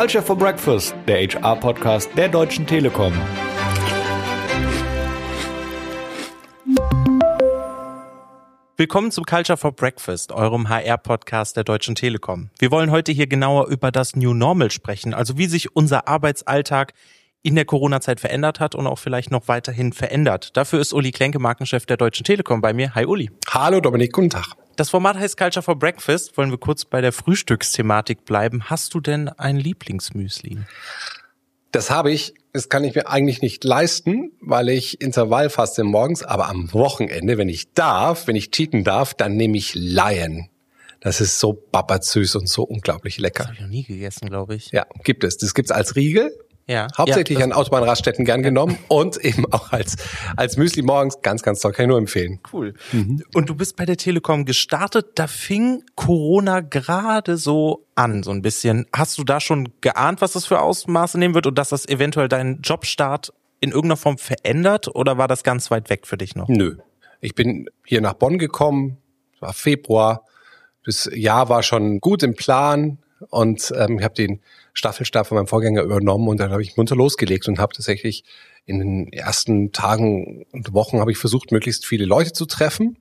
Culture for Breakfast, der HR-Podcast der Deutschen Telekom. Willkommen zum Culture for Breakfast, eurem HR-Podcast der Deutschen Telekom. Wir wollen heute hier genauer über das New Normal sprechen, also wie sich unser Arbeitsalltag in der Corona-Zeit verändert hat und auch vielleicht noch weiterhin verändert. Dafür ist Uli Klenke, Markenchef der Deutschen Telekom bei mir. Hi Uli. Hallo Dominik, guten Tag. Das Format heißt Culture for Breakfast. Wollen wir kurz bei der Frühstücksthematik bleiben. Hast du denn ein Lieblingsmüsli? Das habe ich. Das kann ich mir eigentlich nicht leisten, weil ich Intervall faste morgens, aber am Wochenende, wenn ich darf, wenn ich cheaten darf, dann nehme ich Lion. Das ist so babbersüß und so unglaublich lecker. Das habe ich noch nie gegessen, glaube ich. Ja, gibt es. Das gibt's als Riegel Ja. Hauptsächlich ja, an Autobahnraststätten gern genommen und eben auch als, als Müsli morgens. Ganz, ganz toll. Kann ich nur empfehlen. Cool. Und du bist bei der Telekom gestartet. Da fing Corona gerade so an, so ein bisschen. Hast du da schon geahnt, was das für Ausmaße nehmen wird und dass das eventuell deinen Jobstart in irgendeiner Form verändert oder war das ganz weit weg für dich noch? Nö. Ich bin hier nach Bonn gekommen. Es war Februar. Das Jahr war schon gut im Plan und ähm, ich habe den Staffelstab von meinem Vorgänger übernommen und dann habe ich munter losgelegt und habe tatsächlich in den ersten Tagen und Wochen habe ich versucht, möglichst viele Leute zu treffen.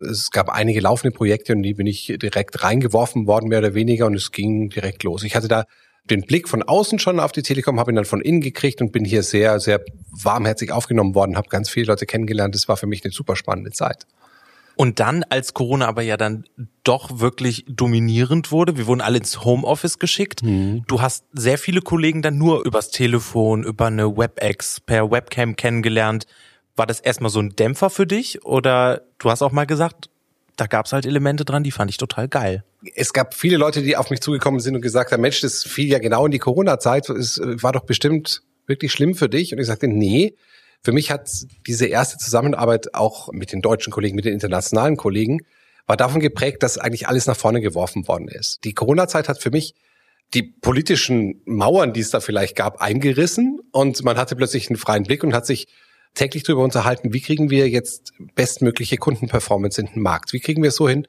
Es gab einige laufende Projekte und die bin ich direkt reingeworfen worden, mehr oder weniger, und es ging direkt los. Ich hatte da den Blick von außen schon auf die Telekom, habe ihn dann von innen gekriegt und bin hier sehr, sehr warmherzig aufgenommen worden, habe ganz viele Leute kennengelernt. Das war für mich eine super spannende Zeit. Und dann, als Corona aber ja dann doch wirklich dominierend wurde, wir wurden alle ins Homeoffice geschickt. Du hast sehr viele Kollegen dann nur übers Telefon, über eine WebEx, per Webcam kennengelernt. War das erstmal so ein Dämpfer für dich? Oder du hast auch mal gesagt, da gab's halt Elemente dran, die fand ich total geil. es gab viele Leute, die auf mich zugekommen sind und gesagt haben, Mensch, das fiel ja genau in die Corona-Zeit, es äh, war doch bestimmt wirklich schlimm für dich. Und ich sagte, nee, für mich hat diese erste Zusammenarbeit auch mit den deutschen Kollegen, mit den internationalen Kollegen, war davon geprägt, dass eigentlich alles nach vorne geworfen worden ist. Die Corona-Zeit hat für mich die politischen Mauern, die es da vielleicht gab, eingerissen und man hatte plötzlich einen freien Blick und hat sich täglich darüber unterhalten, wie kriegen wir jetzt bestmögliche Kundenperformance in den Markt? Wie kriegen wir es so hin,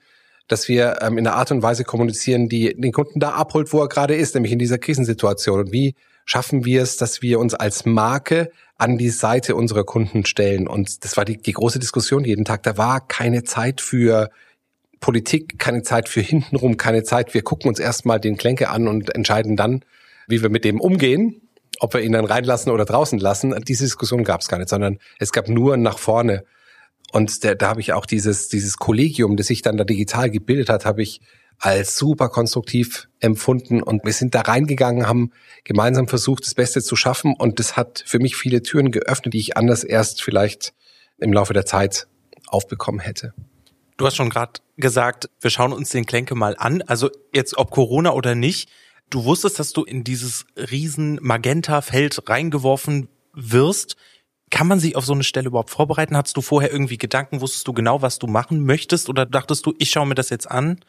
dass wir ähm, in einer Art und Weise kommunizieren, die den Kunden da abholt, wo er gerade ist, nämlich in dieser Krisensituation? Und wie schaffen wir es, dass wir uns als Marke an die Seite unserer Kunden stellen? Und das war die, die große Diskussion jeden Tag. Da war keine Zeit für Politik, keine Zeit für hintenrum, keine Zeit. Wir gucken uns erstmal den Klenke an und entscheiden dann, wie wir mit dem umgehen, ob wir ihn dann reinlassen oder draußen lassen. Diese Diskussion gab es gar nicht, sondern es gab nur nach vorne. Und der, da habe ich auch dieses, dieses Kollegium, das sich dann da digital gebildet hat, habe ich als super konstruktiv empfunden. Und wir sind da reingegangen, haben gemeinsam versucht, das Beste zu schaffen. Und das hat für mich viele Türen geöffnet, die ich anders erst vielleicht im Laufe der Zeit aufbekommen hätte. Du hast schon gerade gesagt, wir schauen uns den Klenke mal an. Also jetzt ob Corona oder nicht. Du wusstest, dass du in dieses riesen Magenta-Feld reingeworfen wirst. Kann man sich auf so eine Stelle überhaupt vorbereiten? Hattest du vorher irgendwie Gedanken? Wusstest du genau, was du machen möchtest? Oder dachtest du, ich schaue mir das jetzt an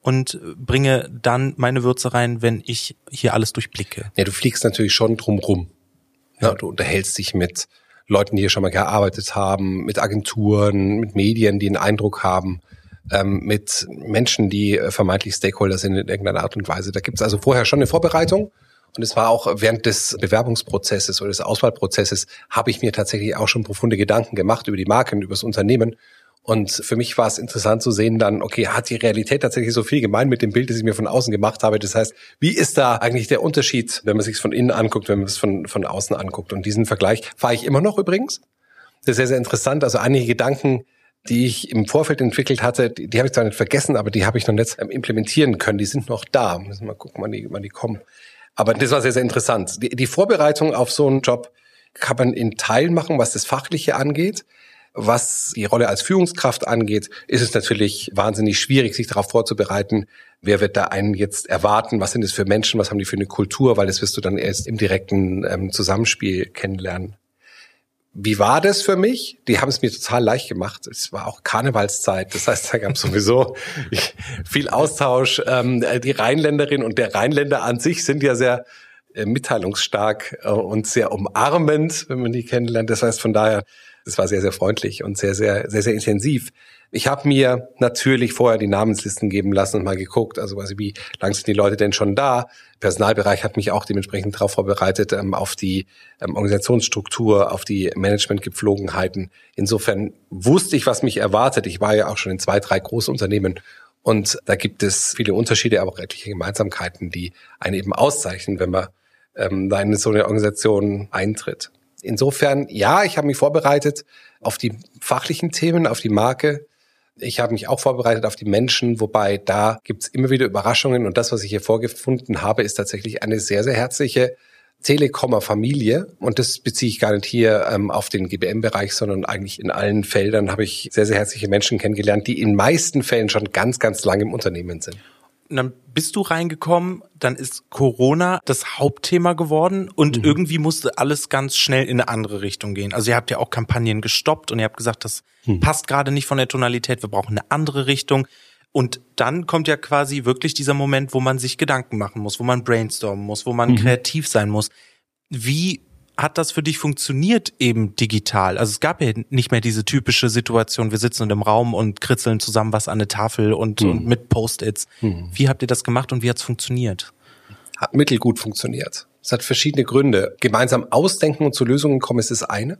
und bringe dann meine Würze rein, wenn ich hier alles durchblicke? Ja, du fliegst natürlich schon drumrum. Ja, du unterhältst dich mit Leuten, die hier schon mal gearbeitet haben, mit Agenturen, mit Medien, die einen Eindruck haben, ähm, mit Menschen, die äh, vermeintlich Stakeholder sind in irgendeiner Art und Weise. Da gibt's also vorher schon eine Vorbereitung. Und es war auch während des Bewerbungsprozesses oder des Auswahlprozesses habe ich mir tatsächlich auch schon profunde Gedanken gemacht über die Marken, über das Unternehmen. Und für mich war es interessant zu sehen dann, okay, hat die Realität tatsächlich so viel gemein mit dem Bild, das ich mir von außen gemacht habe? Das heißt, wie ist da eigentlich der Unterschied, wenn man sich von innen anguckt, wenn man es von, von außen anguckt? Und diesen Vergleich fahre ich immer noch übrigens. Das ist sehr, sehr interessant. Also einige Gedanken, die ich im Vorfeld entwickelt hatte, die, die habe ich zwar nicht vergessen, aber die habe ich noch nicht ähm, implementieren können. Die sind noch da. Müssen wir mal gucken, wann die, wann die kommen. Aber das war sehr, sehr interessant. Die, die Vorbereitung auf so einen Job kann man in Teilen machen, was das Fachliche angeht. Was die Rolle als Führungskraft angeht, ist es natürlich wahnsinnig schwierig, sich darauf vorzubereiten, wer wird da einen jetzt erwarten, was sind es für Menschen, was haben die für eine Kultur, weil das wirst du dann erst im direkten ähm, Zusammenspiel kennenlernen. Wie war das für mich? Die haben es mir total leicht gemacht. Es war auch Karnevalszeit. Das heißt, da gab es sowieso viel Austausch. Ähm, die Rheinländerin und der Rheinländer an sich sind ja sehr äh, mitteilungsstark äh, und sehr umarmend, wenn man die kennenlernt. Das heißt, von daher Das war sehr, sehr freundlich und sehr, sehr, sehr, sehr intensiv. Ich habe mir natürlich vorher die Namenslisten geben lassen und mal geguckt, also quasi wie lang sind die Leute denn schon da. Personalbereich hat mich auch dementsprechend darauf vorbereitet, ähm, auf die ähm, Organisationsstruktur, auf die Managementgepflogenheiten. Insofern wusste ich, was mich erwartet. Ich war ja auch schon in zwei, drei Großunternehmen und da gibt es viele Unterschiede, aber auch etliche Gemeinsamkeiten, die einen eben auszeichnen, wenn man ähm, da in so eine Organisation eintritt. Insofern, ja, ich habe mich vorbereitet auf die fachlichen Themen, auf die Marke. Ich habe mich auch vorbereitet auf die Menschen, wobei da gibt's immer wieder Überraschungen. Und das, was ich hier vorgefunden habe, ist tatsächlich eine sehr, sehr herzliche Telekommer Familie. Und das beziehe ich gar nicht hier ähm, auf den GBM-Bereich, sondern eigentlich in allen Feldern habe ich sehr, sehr herzliche Menschen kennengelernt, die in meisten Fällen schon ganz, ganz lange im Unternehmen sind. Und dann bist du reingekommen, dann ist Corona das Hauptthema geworden und mhm. irgendwie musste alles ganz schnell in eine andere Richtung gehen. Also ihr habt ja auch Kampagnen gestoppt und ihr habt gesagt, das mhm. passt gerade nicht von der Tonalität, wir brauchen eine andere Richtung. Und dann kommt ja quasi wirklich dieser Moment, wo man sich Gedanken machen muss, wo man brainstormen muss, wo man mhm. kreativ sein muss. Wie hat das für dich funktioniert eben digital? Also es gab ja nicht mehr diese typische Situation, wir sitzen in einem Raum und kritzeln zusammen was an eine Tafel und, mhm. und mit Post-its. Mhm. Wie habt ihr das gemacht und wie hat's funktioniert? Hat mittelgut funktioniert. Es hat verschiedene Gründe. Gemeinsam ausdenken und zu Lösungen kommen ist das eine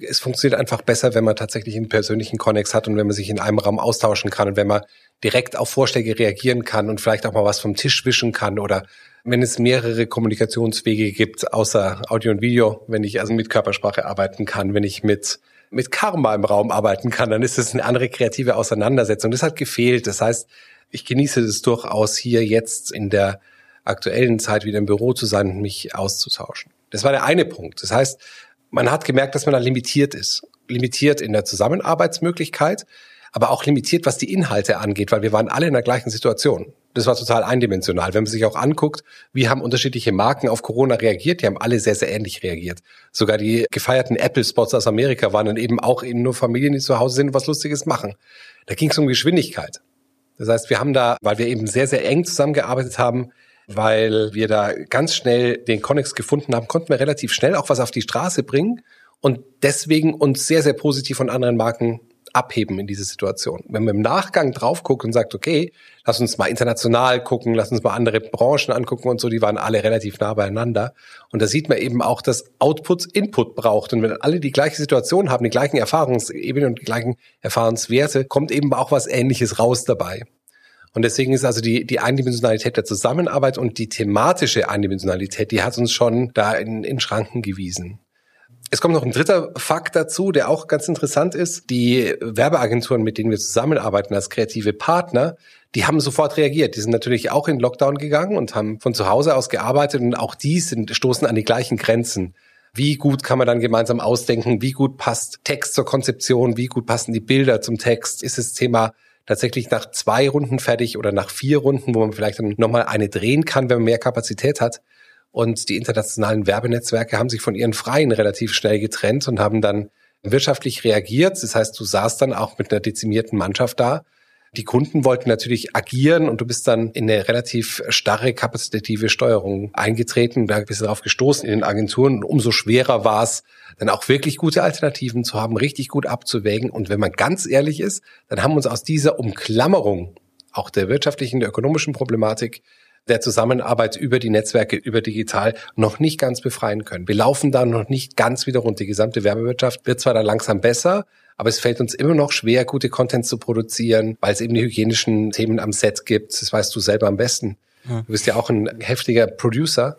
es funktioniert einfach besser, wenn man tatsächlich einen persönlichen Konnex hat und wenn man sich in einem Raum austauschen kann und wenn man direkt auf Vorschläge reagieren kann und vielleicht auch mal was vom Tisch wischen kann oder wenn es mehrere Kommunikationswege gibt, außer Audio und Video, wenn ich also mit Körpersprache arbeiten kann, wenn ich mit mit Karma im Raum arbeiten kann, dann ist es eine andere kreative Auseinandersetzung. Das hat gefehlt. Das heißt, ich genieße es durchaus hier jetzt in der aktuellen Zeit wieder im Büro zu sein und mich auszutauschen. Das war der eine Punkt. Das heißt, man hat gemerkt, dass man da limitiert ist. Limitiert in der Zusammenarbeitsmöglichkeit, aber auch limitiert, was die Inhalte angeht, weil wir waren alle in der gleichen Situation. Das war total eindimensional. Wenn man sich auch anguckt, wie haben unterschiedliche Marken auf Corona reagiert, die haben alle sehr, sehr ähnlich reagiert. Sogar die gefeierten Apple-Spots aus Amerika waren dann eben auch eben nur Familien, die zu Hause sind und was Lustiges machen. Da ging es um Geschwindigkeit. Das heißt, wir haben da, weil wir eben sehr, sehr eng zusammengearbeitet haben, weil wir da ganz schnell den Connex gefunden haben, konnten wir relativ schnell auch was auf die Straße bringen und deswegen uns sehr, sehr positiv von anderen Marken abheben in diese Situation. Wenn man im Nachgang drauf guckt und sagt, okay, lass uns mal international gucken, lass uns mal andere Branchen angucken und so, die waren alle relativ nah beieinander. Und da sieht man eben auch, dass Outputs Input braucht. Und wenn alle die gleiche Situation haben, die gleichen Erfahrungsebenen und die gleichen Erfahrungswerte, kommt eben auch was Ähnliches raus dabei. Und deswegen ist also die, die Eindimensionalität der Zusammenarbeit und die thematische Eindimensionalität, die hat uns schon da in, in Schranken gewiesen. Es kommt noch ein dritter Fakt dazu, der auch ganz interessant ist. Die Werbeagenturen, mit denen wir zusammenarbeiten als kreative Partner, die haben sofort reagiert. Die sind natürlich auch in Lockdown gegangen und haben von zu Hause aus gearbeitet und auch die sind, stoßen an die gleichen Grenzen. Wie gut kann man dann gemeinsam ausdenken? Wie gut passt Text zur Konzeption? Wie gut passen die Bilder zum Text? Ist das Thema tatsächlich nach zwei Runden fertig oder nach vier Runden, wo man vielleicht dann nochmal eine drehen kann, wenn man mehr Kapazität hat. Und die internationalen Werbenetzwerke haben sich von ihren Freien relativ schnell getrennt und haben dann wirtschaftlich reagiert. Das heißt, du saßt dann auch mit einer dezimierten Mannschaft da die Kunden wollten natürlich agieren und du bist dann in eine relativ starre kapazitative Steuerung eingetreten. Da bist du darauf gestoßen in den Agenturen. Und umso schwerer war es, dann auch wirklich gute Alternativen zu haben, richtig gut abzuwägen. Und wenn man ganz ehrlich ist, dann haben uns aus dieser Umklammerung auch der wirtschaftlichen, der ökonomischen Problematik der Zusammenarbeit über die Netzwerke, über digital noch nicht ganz befreien können. Wir laufen da noch nicht ganz wieder rund. Die gesamte Werbewirtschaft wird zwar da langsam besser, aber es fällt uns immer noch schwer, gute Content zu produzieren, weil es eben die hygienischen Themen am Set gibt. Das weißt du selber am besten. Du bist ja auch ein heftiger Producer.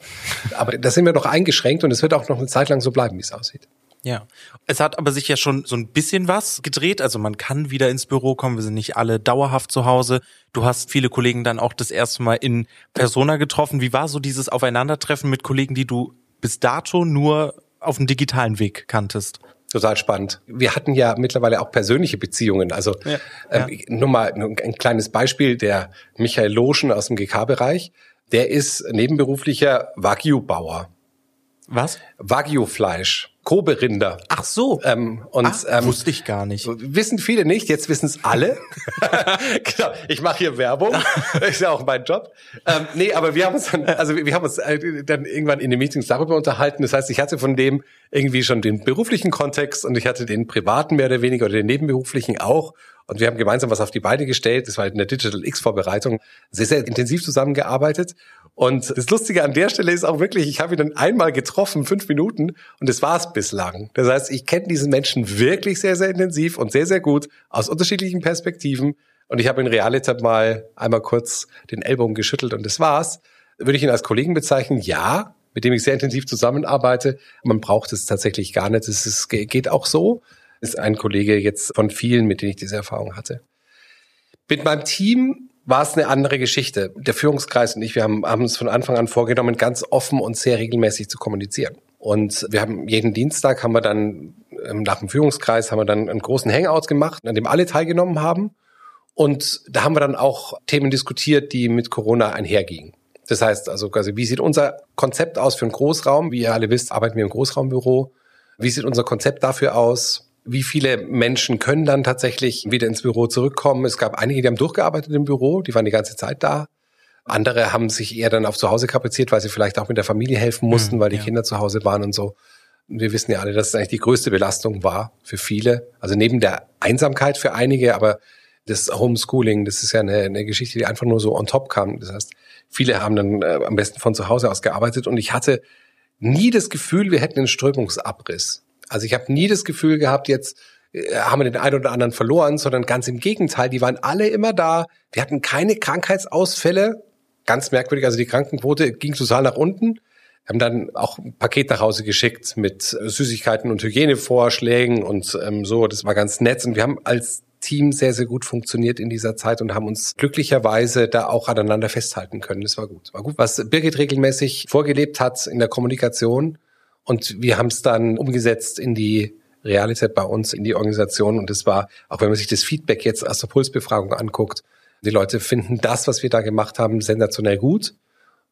Aber da sind wir doch eingeschränkt und es wird auch noch eine Zeit lang so bleiben, wie es aussieht. Ja. Es hat aber sich ja schon so ein bisschen was gedreht. Also man kann wieder ins Büro kommen. Wir sind nicht alle dauerhaft zu Hause. Du hast viele Kollegen dann auch das erste Mal in Persona getroffen. Wie war so dieses Aufeinandertreffen mit Kollegen, die du bis dato nur auf dem digitalen Weg kanntest? Total spannend. Wir hatten ja mittlerweile auch persönliche Beziehungen. Also ja, ähm, ja. nur mal ein kleines Beispiel, der Michael Loschen aus dem GK-Bereich, der ist nebenberuflicher Wagyu-Bauer. Was? Wagyu-Fleisch. Kobe-Rinder. Ach so. Ähm, und Ach, ähm, wusste ich gar nicht. Wissen viele nicht, jetzt wissen es alle. genau, ich mache hier Werbung, ist ja auch mein Job. Ähm, nee, aber wir haben uns dann, also wir haben uns äh, dann irgendwann in den Meetings darüber unterhalten. Das heißt, ich hatte von dem irgendwie schon den beruflichen Kontext und ich hatte den privaten mehr oder weniger oder den nebenberuflichen auch. Und wir haben gemeinsam was auf die Beine gestellt. Das war in der Digital X-Vorbereitung sehr, sehr intensiv zusammengearbeitet. Und das Lustige an der Stelle ist auch wirklich, ich habe ihn dann einmal getroffen, fünf Minuten, und das war es bislang. Das heißt, ich kenne diesen Menschen wirklich sehr, sehr intensiv und sehr, sehr gut aus unterschiedlichen Perspektiven. Und ich habe in Realita mal einmal kurz den Ellbogen geschüttelt und das war's. Würde ich ihn als Kollegen bezeichnen? Ja, mit dem ich sehr intensiv zusammenarbeite. Man braucht es tatsächlich gar nicht. Es geht auch so. Ist ein Kollege jetzt von vielen, mit denen ich diese Erfahrung hatte. Mit meinem Team war es eine andere Geschichte. Der Führungskreis und ich, wir haben, haben uns von Anfang an vorgenommen, ganz offen und sehr regelmäßig zu kommunizieren. Und wir haben jeden Dienstag haben wir dann ähm, nach dem Führungskreis haben wir dann einen großen Hangout gemacht, an dem alle teilgenommen haben. Und da haben wir dann auch Themen diskutiert, die mit Corona einhergingen. Das heißt also quasi, wie sieht unser Konzept aus für einen Großraum? Wie ihr alle wisst, arbeiten wir im Großraumbüro. Wie sieht unser Konzept dafür aus? Wie viele Menschen können dann tatsächlich wieder ins Büro zurückkommen? Es gab einige, die haben durchgearbeitet im Büro, die waren die ganze Zeit da. Andere haben sich eher dann auf zu Hause kapaziert, weil sie vielleicht auch mit der Familie helfen mussten, mhm, weil die ja. Kinder zu Hause waren und so. wir wissen ja alle, dass es eigentlich die größte Belastung war für viele. Also neben der Einsamkeit für einige, aber das Homeschooling, das ist ja eine, eine Geschichte, die einfach nur so on top kam. Das heißt, viele haben dann äh, am besten von zu Hause aus gearbeitet und ich hatte nie das Gefühl, wir hätten einen Strömungsabriss. Also ich habe nie das Gefühl gehabt, jetzt äh, haben wir den einen oder anderen verloren, sondern ganz im Gegenteil, die waren alle immer da. Wir hatten keine Krankheitsausfälle. Ganz merkwürdig, also die Krankenquote ging total nach unten. Wir haben dann auch ein Paket nach Hause geschickt mit Süßigkeiten und Hygienevorschlägen und ähm, so. Das war ganz nett. Und wir haben als Team sehr, sehr gut funktioniert in dieser Zeit und haben uns glücklicherweise da auch aneinander festhalten können. Das war gut. War gut. Was Birgit regelmäßig vorgelebt hat in der Kommunikation, und wir haben es dann umgesetzt in die Realität bei uns, in die Organisation. Und es war, auch wenn man sich das Feedback jetzt aus der Pulsbefragung anguckt, die Leute finden das, was wir da gemacht haben, sensationell gut.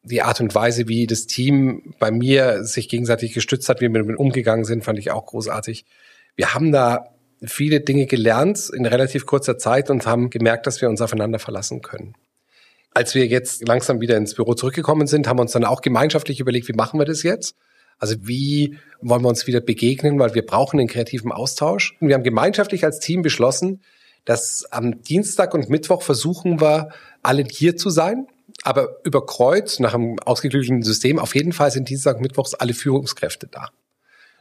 Die Art und Weise, wie das Team bei mir sich gegenseitig gestützt hat, wie wir damit umgegangen sind, fand ich auch großartig. Wir haben da viele Dinge gelernt in relativ kurzer Zeit und haben gemerkt, dass wir uns aufeinander verlassen können. Als wir jetzt langsam wieder ins Büro zurückgekommen sind, haben wir uns dann auch gemeinschaftlich überlegt, wie machen wir das jetzt? Also wie wollen wir uns wieder begegnen, weil wir brauchen den kreativen Austausch. Und wir haben gemeinschaftlich als Team beschlossen, dass am Dienstag und Mittwoch versuchen wir, alle hier zu sein. Aber über Kreuz, nach einem ausgeklügelten System, auf jeden Fall sind Dienstag und Mittwochs alle Führungskräfte da.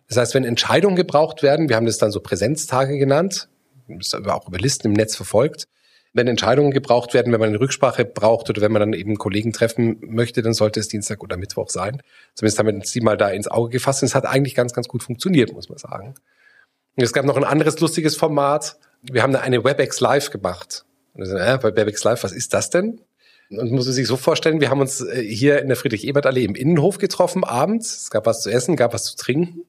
Das heißt, wenn Entscheidungen gebraucht werden, wir haben das dann so Präsenztage genannt, das ist auch über Listen im Netz verfolgt, wenn Entscheidungen gebraucht werden, wenn man eine Rücksprache braucht oder wenn man dann eben Kollegen treffen möchte, dann sollte es Dienstag oder Mittwoch sein. Zumindest haben wir sie mal da ins Auge gefasst und es hat eigentlich ganz, ganz gut funktioniert, muss man sagen. Und es gab noch ein anderes lustiges Format. Wir haben da eine WebEx Live gemacht. Und so, äh, bei WebEx Live, was ist das denn? Und muss man sich so vorstellen, wir haben uns äh, hier in der Friedrich-Ebert-Allee im Innenhof getroffen abends. Es gab was zu essen, gab was zu trinken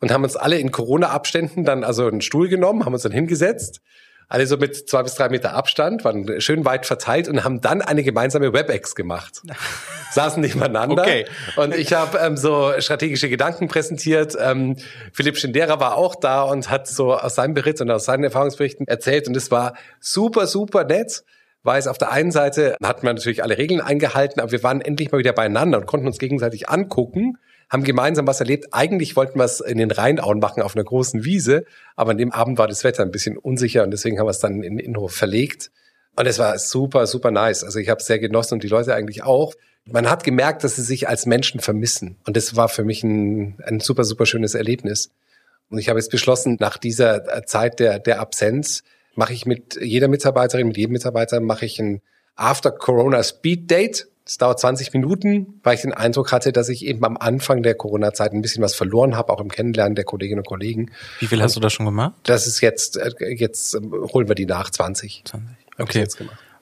und haben uns alle in Corona-Abständen dann also einen Stuhl genommen, haben uns dann hingesetzt alle so mit zwei bis drei Meter Abstand, waren schön weit verteilt und haben dann eine gemeinsame WebEx gemacht. Saßen nebeneinander. Okay. Und ich habe ähm, so strategische Gedanken präsentiert. Ähm, Philipp Schindera war auch da und hat so aus seinem Bericht und aus seinen Erfahrungsberichten erzählt. Und es war super, super nett weil es auf der einen Seite hatten wir natürlich alle Regeln eingehalten, aber wir waren endlich mal wieder beieinander und konnten uns gegenseitig angucken haben gemeinsam was erlebt. Eigentlich wollten wir es in den Rheinauen machen auf einer großen Wiese, aber an dem Abend war das Wetter ein bisschen unsicher und deswegen haben wir es dann in den Innenhof verlegt. Und es war super, super nice. Also ich habe es sehr genossen und die Leute eigentlich auch. Man hat gemerkt, dass sie sich als Menschen vermissen. Und das war für mich ein, ein super, super schönes Erlebnis. Und ich habe jetzt beschlossen, nach dieser Zeit der, der Absenz mache ich mit jeder Mitarbeiterin, mit jedem Mitarbeiter mache ich ein After Corona Speed Date. Es dauert 20 Minuten, weil ich den Eindruck hatte, dass ich eben am Anfang der Corona-Zeit ein bisschen was verloren habe, auch im Kennenlernen der Kolleginnen und Kollegen. Wie viel hast du da schon gemacht? Das ist jetzt, äh, jetzt ähm, holen wir die nach 20. 20. Okay.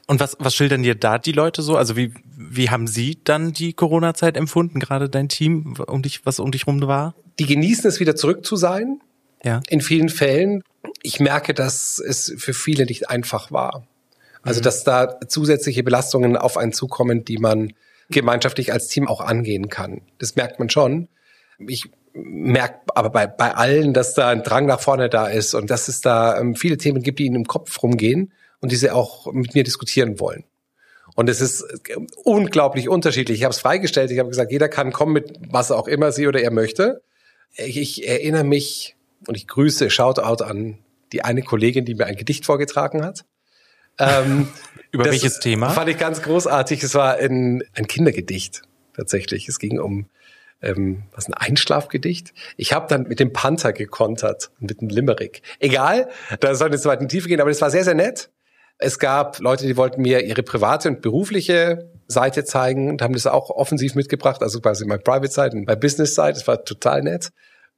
Und was, was schildern dir da die Leute so? Also wie, wie haben sie dann die Corona-Zeit empfunden, gerade dein Team, um dich, was um dich rum war? Die genießen es wieder zurück zu sein. Ja. In vielen Fällen. Ich merke, dass es für viele nicht einfach war. Also, mhm. dass da zusätzliche Belastungen auf einen zukommen, die man gemeinschaftlich als Team auch angehen kann. Das merkt man schon. Ich merke aber bei, bei allen, dass da ein Drang nach vorne da ist und dass es da ähm, viele Themen gibt, die ihnen im Kopf rumgehen und die sie auch mit mir diskutieren wollen. Und es ist äh, unglaublich unterschiedlich. Ich habe es freigestellt. Ich habe gesagt, jeder kann kommen mit was auch immer sie oder er möchte. Ich, ich erinnere mich und ich grüße, Shoutout an die eine Kollegin, die mir ein Gedicht vorgetragen hat. Ähm, Über welches Thema? Fand ich ganz großartig. Es war ein, ein Kindergedicht tatsächlich. Es ging um ähm, was ein Einschlafgedicht. Ich habe dann mit dem Panther gekontert, mit dem Limerick. Egal, da soll jetzt weit in die Tiefe gehen, aber das war sehr, sehr nett. Es gab Leute, die wollten mir ihre private und berufliche Seite zeigen und haben das auch offensiv mitgebracht, also quasi meine Private Side und meine Business Side. Das war total nett.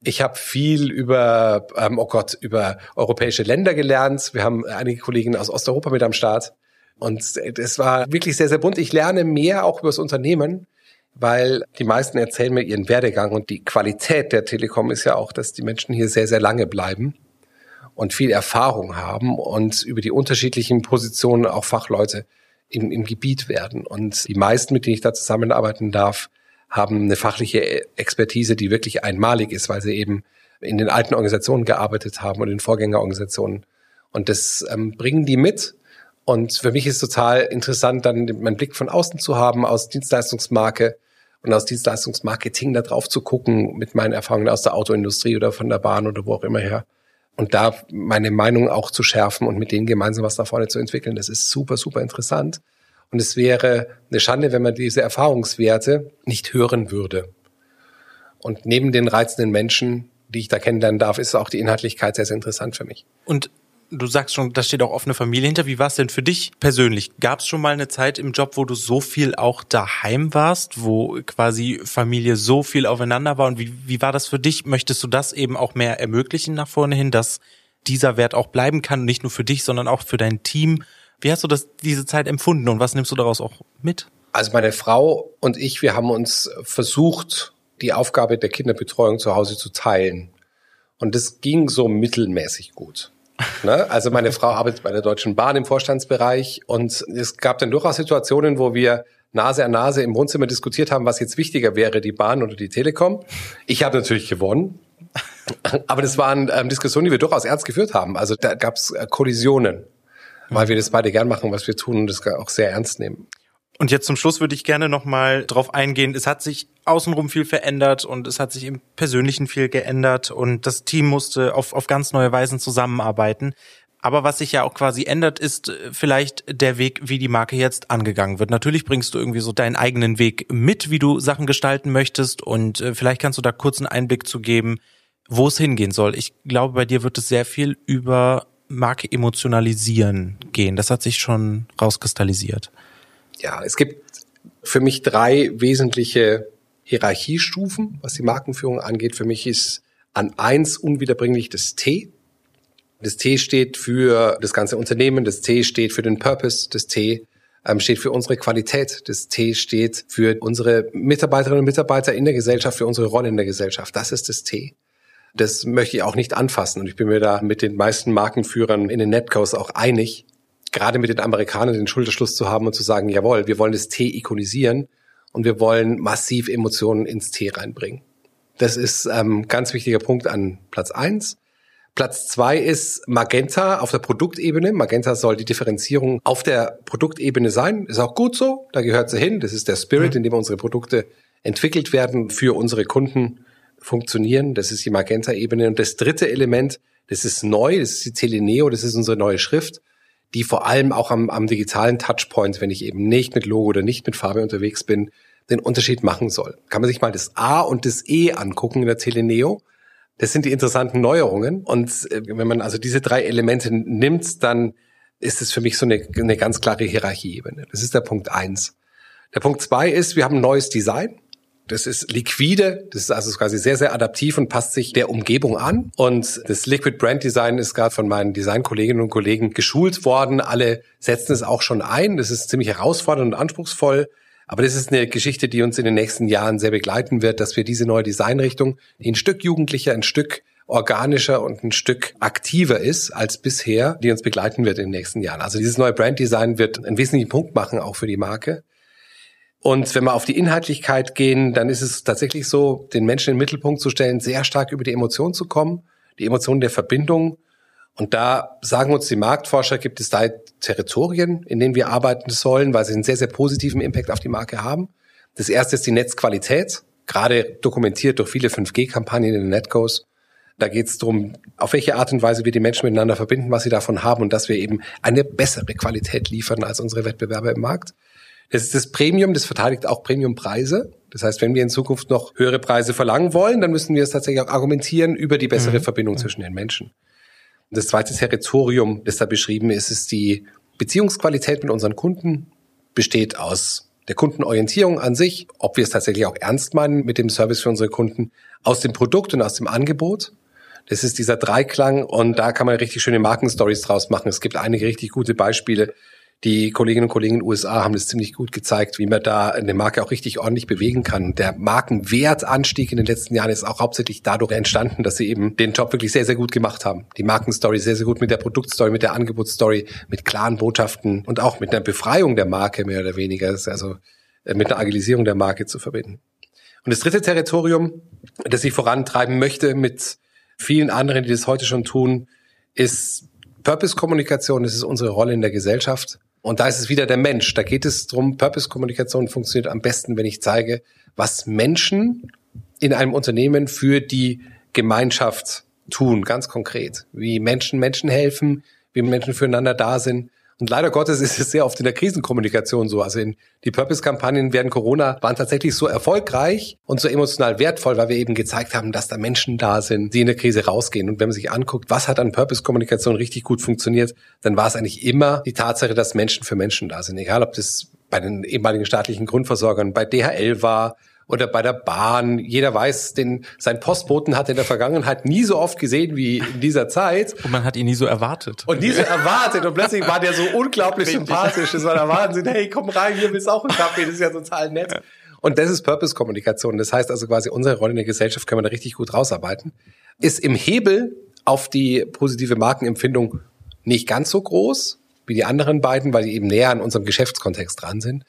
Ich habe viel über, ähm, oh Gott, über europäische Länder gelernt. Wir haben einige Kollegen aus Osteuropa mit am Start. Und es war wirklich sehr, sehr bunt. Ich lerne mehr auch über das Unternehmen, weil die meisten erzählen mir ihren Werdegang und die Qualität der Telekom ist ja auch, dass die Menschen hier sehr, sehr lange bleiben und viel Erfahrung haben und über die unterschiedlichen Positionen auch Fachleute im, im Gebiet werden. Und die meisten, mit denen ich da zusammenarbeiten darf, haben eine fachliche Expertise, die wirklich einmalig ist, weil sie eben in den alten Organisationen gearbeitet haben und in Vorgängerorganisationen. Und das ähm, bringen die mit. Und für mich ist total interessant, dann meinen Blick von außen zu haben, aus Dienstleistungsmarke und aus Dienstleistungsmarketing da drauf zu gucken, mit meinen Erfahrungen aus der Autoindustrie oder von der Bahn oder wo auch immer her und da meine Meinung auch zu schärfen und mit denen gemeinsam was da vorne zu entwickeln, das ist super, super interessant. Und es wäre eine Schande, wenn man diese Erfahrungswerte nicht hören würde. Und neben den reizenden Menschen, die ich da kennenlernen darf, ist auch die Inhaltlichkeit sehr, sehr interessant für mich. Und du sagst schon, da steht auch offene Familie hinter. Wie war es denn für dich persönlich? Gab es schon mal eine Zeit im Job, wo du so viel auch daheim warst, wo quasi Familie so viel aufeinander war? Und wie, wie war das für dich? Möchtest du das eben auch mehr ermöglichen nach vorne hin, dass dieser Wert auch bleiben kann, nicht nur für dich, sondern auch für dein Team? Wie hast du das diese Zeit empfunden und was nimmst du daraus auch mit? Also meine Frau und ich, wir haben uns versucht, die Aufgabe der Kinderbetreuung zu Hause zu teilen. Und das ging so mittelmäßig gut. Ne? Also meine Frau arbeitet bei der Deutschen Bahn im Vorstandsbereich und es gab dann durchaus Situationen, wo wir Nase an Nase im Wohnzimmer diskutiert haben, was jetzt wichtiger wäre, die Bahn oder die Telekom. Ich habe natürlich gewonnen. Aber das waren ähm, Diskussionen, die wir durchaus ernst geführt haben. Also da gab es äh, Kollisionen, weil wir das beide gern machen, was wir tun und das auch sehr ernst nehmen. Und jetzt zum Schluss würde ich gerne nochmal drauf eingehen. Es hat sich außenrum viel verändert und es hat sich im Persönlichen viel geändert und das Team musste auf, auf ganz neue Weisen zusammenarbeiten. Aber was sich ja auch quasi ändert, ist äh, vielleicht der Weg, wie die Marke jetzt angegangen wird. Natürlich bringst du irgendwie so deinen eigenen Weg mit, wie du Sachen gestalten möchtest und äh, vielleicht kannst du da kurz einen Einblick zu geben, wo es hingehen soll. Ich glaube, bei dir wird es sehr viel über Marke emotionalisieren gehen. Das hat sich schon rauskristallisiert. Ja, es gibt für mich drei wesentliche Hierarchiestufen, was die Markenführung angeht. Für mich ist an eins unwiederbringlich das T. Das T steht für das ganze Unternehmen, das T steht für den Purpose, das T ähm, steht für unsere Qualität, das T steht für unsere Mitarbeiterinnen und Mitarbeiter in der Gesellschaft, für unsere Rolle in der Gesellschaft. Das ist das T. Das möchte ich auch nicht anfassen. Und ich bin mir da mit den meisten Markenführern in den Netcos auch einig, gerade mit den Amerikanern den Schulterschluss zu haben und zu sagen, jawohl, wir wollen das T ikonisieren und wir wollen massiv Emotionen ins Tee reinbringen. Das ist ähm, ganz wichtiger Punkt an Platz eins. Platz zwei ist Magenta auf der Produktebene. Magenta soll die Differenzierung auf der Produktebene sein. Ist auch gut so. Da gehört sie hin. Das ist der Spirit, mhm. in dem unsere Produkte entwickelt werden, für unsere Kunden funktionieren. Das ist die Magenta-Ebene. Und das dritte Element, das ist neu. Das ist die Teleneo. Das ist unsere neue Schrift, die vor allem auch am, am digitalen Touchpoint, wenn ich eben nicht mit Logo oder nicht mit Farbe unterwegs bin, den Unterschied machen soll. Kann man sich mal das A und das E angucken in der Teleneo. Das sind die interessanten Neuerungen. Und äh, wenn man also diese drei Elemente nimmt, dann ist es für mich so eine, eine ganz klare Hierarchieebene. Das ist der Punkt eins. Der Punkt zwei ist, wir haben ein neues Design. Das ist liquide, das ist also quasi sehr, sehr adaptiv und passt sich der Umgebung an. Und das Liquid Brand Design ist gerade von meinen Designkolleginnen und Kollegen geschult worden. Alle setzen es auch schon ein. Das ist ziemlich herausfordernd und anspruchsvoll. Aber das ist eine Geschichte, die uns in den nächsten Jahren sehr begleiten wird, dass wir diese neue Designrichtung, die ein Stück jugendlicher, ein Stück organischer und ein Stück aktiver ist als bisher, die uns begleiten wird in den nächsten Jahren. Also dieses neue Branddesign wird einen wesentlichen Punkt machen, auch für die Marke. Und wenn wir auf die Inhaltlichkeit gehen, dann ist es tatsächlich so, den Menschen in den Mittelpunkt zu stellen, sehr stark über die Emotionen zu kommen, die Emotionen der Verbindung. Und da sagen uns die Marktforscher, gibt es da Territorien, in denen wir arbeiten sollen, weil sie einen sehr, sehr positiven Impact auf die Marke haben. Das erste ist die Netzqualität, gerade dokumentiert durch viele 5G-Kampagnen in den Netcos. Da geht es darum, auf welche Art und Weise wir die Menschen miteinander verbinden, was sie davon haben und dass wir eben eine bessere Qualität liefern als unsere Wettbewerber im Markt. Das ist das Premium, das verteidigt auch Premiumpreise. Das heißt, wenn wir in Zukunft noch höhere Preise verlangen wollen, dann müssen wir es tatsächlich auch argumentieren über die bessere mhm. Verbindung zwischen den Menschen. Und das zweite Territorium, das da beschrieben ist, ist die Beziehungsqualität mit unseren Kunden, besteht aus der Kundenorientierung an sich, ob wir es tatsächlich auch ernst meinen mit dem Service für unsere Kunden, aus dem Produkt und aus dem Angebot. Das ist dieser Dreiklang und da kann man richtig schöne Markenstories draus machen. Es gibt einige richtig gute Beispiele. Die Kolleginnen und Kollegen in den USA haben das ziemlich gut gezeigt, wie man da eine Marke auch richtig ordentlich bewegen kann. Der Markenwertanstieg in den letzten Jahren ist auch hauptsächlich dadurch entstanden, dass sie eben den Job wirklich sehr, sehr gut gemacht haben. Die Markenstory sehr, sehr gut mit der Produktstory, mit der Angebotsstory, mit klaren Botschaften und auch mit einer Befreiung der Marke mehr oder weniger, also äh, mit einer Agilisierung der Marke zu verbinden. Und das dritte Territorium, das ich vorantreiben möchte mit vielen anderen, die das heute schon tun, ist Purpose-Kommunikation. Das ist unsere Rolle in der Gesellschaft. Und da ist es wieder der Mensch. Da geht es drum. Purpose-Kommunikation funktioniert am besten, wenn ich zeige, was Menschen in einem Unternehmen für die Gemeinschaft tun, ganz konkret. Wie Menschen Menschen helfen, wie Menschen füreinander da sind. Und leider Gottes ist es sehr oft in der Krisenkommunikation so. Also in die Purpose-Kampagnen während Corona waren tatsächlich so erfolgreich und so emotional wertvoll, weil wir eben gezeigt haben, dass da Menschen da sind, die in der Krise rausgehen. Und wenn man sich anguckt, was hat an Purpose-Kommunikation richtig gut funktioniert, dann war es eigentlich immer die Tatsache, dass Menschen für Menschen da sind. Egal, ob das bei den ehemaligen staatlichen Grundversorgern, bei DHL war, oder bei der Bahn. Jeder weiß, den, sein Postboten hat in der Vergangenheit nie so oft gesehen wie in dieser Zeit. Und man hat ihn nie so erwartet. Und nie so erwartet. Und plötzlich war der so unglaublich sympathisch. Das war der Wahnsinn. Hey, komm rein, hier willst auch einen Kaffee. Das ist ja total nett. Und das ist Purpose-Kommunikation. Das heißt also quasi, unsere Rolle in der Gesellschaft können wir da richtig gut rausarbeiten. Ist im Hebel auf die positive Markenempfindung nicht ganz so groß wie die anderen beiden, weil die eben näher an unserem Geschäftskontext dran sind.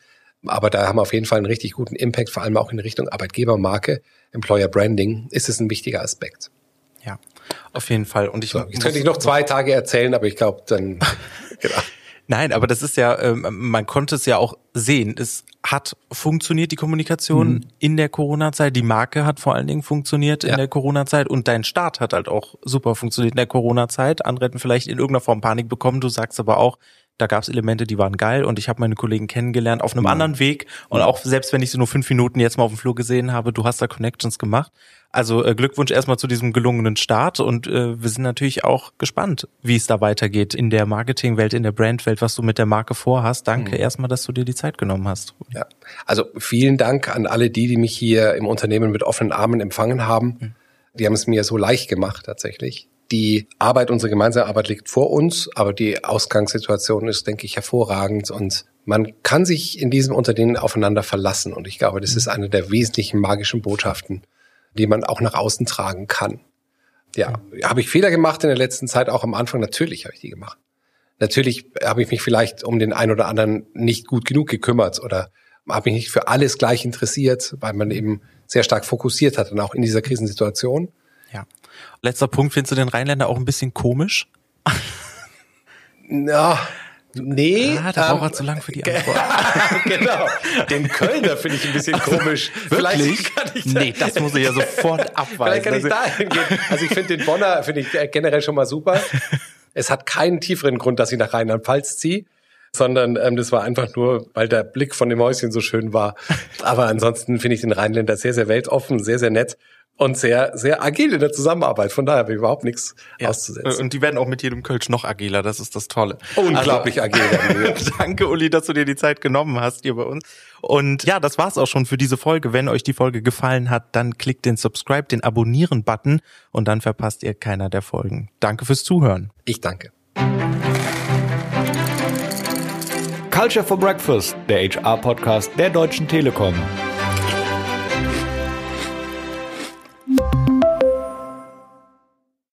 Aber da haben wir auf jeden Fall einen richtig guten Impact, vor allem auch in Richtung Arbeitgebermarke, Employer Branding, ist es ein wichtiger Aspekt. Ja, auf jeden Fall. Und ich, so, ich könnte ich noch zwei Tage erzählen, aber ich glaube, dann genau. Nein, aber das ist ja, ähm, man konnte es ja auch sehen. Es hat funktioniert, die Kommunikation mhm. in der Corona-Zeit. Die Marke hat vor allen Dingen funktioniert ja. in der Corona-Zeit und dein Start hat halt auch super funktioniert in der Corona-Zeit. Andere hätten vielleicht in irgendeiner Form Panik bekommen. Du sagst aber auch, da gab es Elemente, die waren geil und ich habe meine Kollegen kennengelernt auf einem mhm. anderen Weg und auch selbst wenn ich sie nur fünf Minuten jetzt mal auf dem Flur gesehen habe, du hast da Connections gemacht. Also äh, Glückwunsch erstmal zu diesem gelungenen Start und äh, wir sind natürlich auch gespannt, wie es da weitergeht in der Marketingwelt, in der Brandwelt, was du mit der Marke vorhast. Danke mhm. erstmal, dass du dir die Zeit genommen hast. Ja, also vielen Dank an alle die, die mich hier im Unternehmen mit offenen Armen empfangen haben. Mhm. Die haben es mir so leicht gemacht tatsächlich. Die Arbeit, unsere gemeinsame Arbeit liegt vor uns, aber die Ausgangssituation ist, denke ich, hervorragend und man kann sich in diesem Unternehmen aufeinander verlassen. Und ich glaube, das ist eine der wesentlichen magischen Botschaften, die man auch nach außen tragen kann. Ja, habe ich Fehler gemacht in der letzten Zeit, auch am Anfang? Natürlich habe ich die gemacht. Natürlich habe ich mich vielleicht um den einen oder anderen nicht gut genug gekümmert oder habe mich nicht für alles gleich interessiert, weil man eben sehr stark fokussiert hat und auch in dieser Krisensituation. Letzter Punkt, findest du den Rheinländer auch ein bisschen komisch? Na, Nee. Ah, da ähm, braucht er zu lang für die Antwort. genau. Den Kölner finde ich ein bisschen komisch. Wirklich? Kann ich da nee, das muss ich ja sofort abweisen. Vielleicht kann ich da hingehen. Also ich finde den Bonner finde ich generell schon mal super. Es hat keinen tieferen Grund, dass ich nach Rheinland-Pfalz ziehe, sondern ähm, das war einfach nur, weil der Blick von dem Häuschen so schön war. Aber ansonsten finde ich den Rheinländer sehr, sehr weltoffen, sehr, sehr nett und sehr, sehr agil in der Zusammenarbeit. Von daher habe ich überhaupt nichts ja. auszusetzen. Und die werden auch mit jedem Kölsch noch agiler. Das ist das Tolle. Unglaublich also, agil. danke, Uli, dass du dir die Zeit genommen hast hier bei uns. Und ja, das war's auch schon für diese Folge. Wenn euch die Folge gefallen hat, dann klickt den Subscribe, den Abonnieren-Button und dann verpasst ihr keiner der Folgen. Danke fürs Zuhören. Ich danke. Culture for Breakfast, der HR-Podcast der Deutschen Telekom.